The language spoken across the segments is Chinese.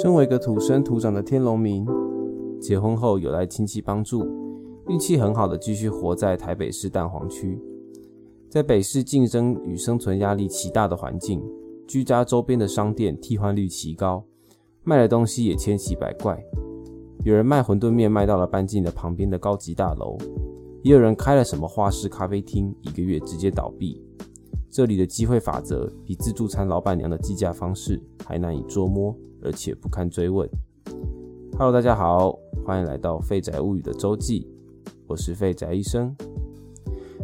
身为一个土生土长的天龙民，结婚后有来亲戚帮助，运气很好的继续活在台北市蛋黄区。在北市竞争与生存压力极大的环境，居家周边的商店替换率奇高，卖的东西也千奇百怪。有人卖馄饨面卖到了搬进了旁边的高级大楼，也有人开了什么花式咖啡厅，一个月直接倒闭。这里的机会法则比自助餐老板娘的计价方式还难以捉摸，而且不堪追问。Hello，大家好，欢迎来到废宅物语的周记，我是废宅医生。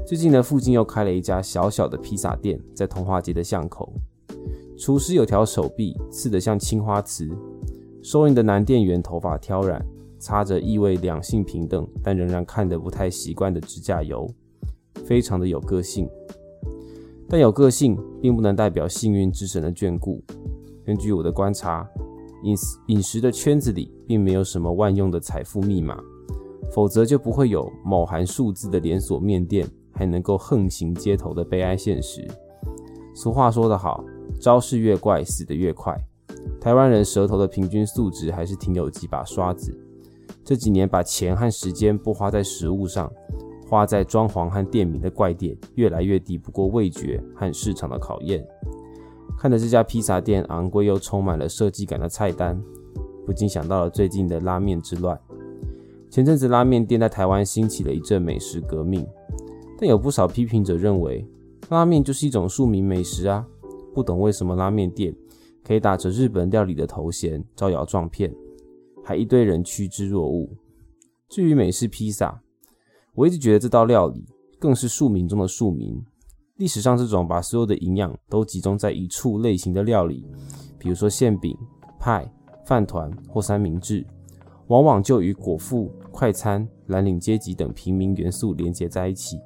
最近呢，附近又开了一家小小的披萨店，在通化街的巷口。厨师有条手臂刺得像青花瓷，收银的男店员头发挑染，擦着意味两性平等但仍然看得不太习惯的指甲油，非常的有个性。但有个性，并不能代表幸运之神的眷顾。根据我的观察，饮饮食的圈子里，并没有什么万用的财富密码，否则就不会有某含数字的连锁面店还能够横行街头的悲哀现实。俗话说得好，招式越怪，死得越快。台湾人舌头的平均素质还是挺有几把刷子。这几年把钱和时间不花在食物上。花在装潢和店名的怪店越来越抵不过味觉和市场的考验。看着这家披萨店昂贵又充满了设计感的菜单，不禁想到了最近的拉面之乱。前阵子拉面店在台湾兴起了一阵美食革命，但有不少批评者认为，拉面就是一种庶民美食啊，不懂为什么拉面店可以打着日本料理的头衔招摇撞骗，还一堆人趋之若鹜。至于美式披萨，我一直觉得这道料理更是庶民中的庶民。历史上，这种把所有的营养都集中在一处类型的料理，比如说馅饼、派、饭团或三明治，往往就与果腹、快餐、蓝领阶级等平民元素连接在一起。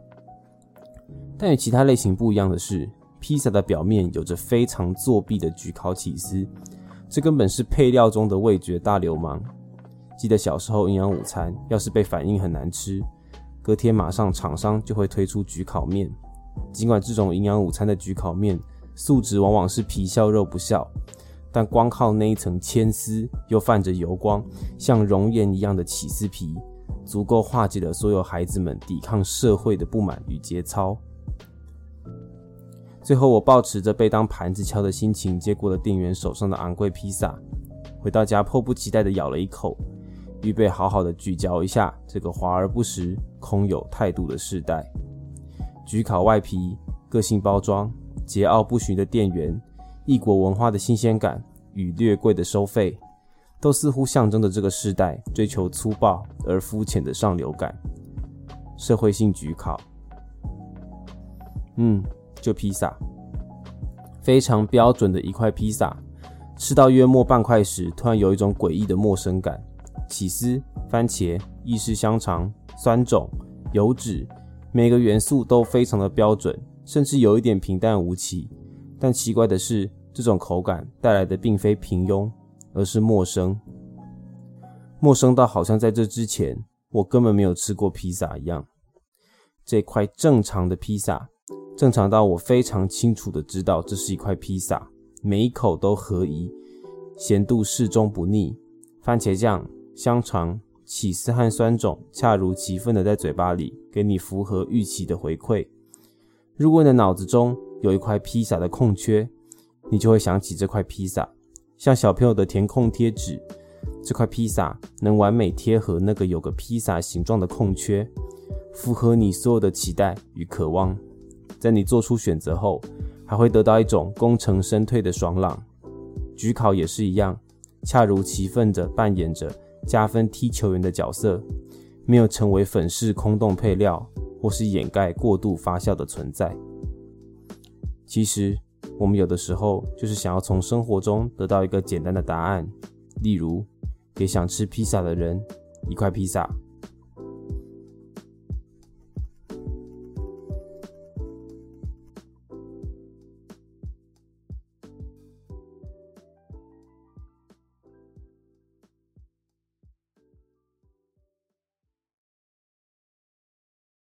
但与其他类型不一样的是，披萨的表面有着非常作弊的焗烤起司，这根本是配料中的味觉大流氓。记得小时候营养午餐，要是被反应很难吃。隔天马上厂商就会推出焗烤面，尽管这种营养午餐的焗烤面素质往往是皮笑肉不笑，但光靠那一层牵丝又泛着油光、像熔岩一样的起司皮，足够化解了所有孩子们抵抗社会的不满与节操。最后，我抱持着被当盘子敲的心情，接过了店员手上的昂贵披萨，回到家迫不及待地咬了一口。预备好好的咀嚼一下这个华而不实、空有态度的世代。焗烤外皮、个性包装、桀骜不驯的店员、异国文化的新鲜感与略贵的收费，都似乎象征着这个时代追求粗暴而肤浅的上流感。社会性焗烤，嗯，就披萨，非常标准的一块披萨。吃到约莫半块时，突然有一种诡异的陌生感。起司、番茄、意式香肠、酸种、油脂，每个元素都非常的标准，甚至有一点平淡无奇。但奇怪的是，这种口感带来的并非平庸，而是陌生。陌生到好像在这之前，我根本没有吃过披萨一样。这块正常的披萨，正常到我非常清楚的知道这是一块披萨，每一口都合宜，咸度适中不腻，番茄酱。香肠、起司和酸种恰如其分的在嘴巴里给你符合预期的回馈。如果你的脑子中有一块披萨的空缺，你就会想起这块披萨，像小朋友的填空贴纸。这块披萨能完美贴合那个有个披萨形状的空缺，符合你所有的期待与渴望。在你做出选择后，还会得到一种功成身退的爽朗。举考也是一样，恰如其分的扮演着。加分踢球员的角色，没有成为粉饰空洞配料，或是掩盖过度发酵的存在。其实，我们有的时候就是想要从生活中得到一个简单的答案，例如，给想吃披萨的人一块披萨。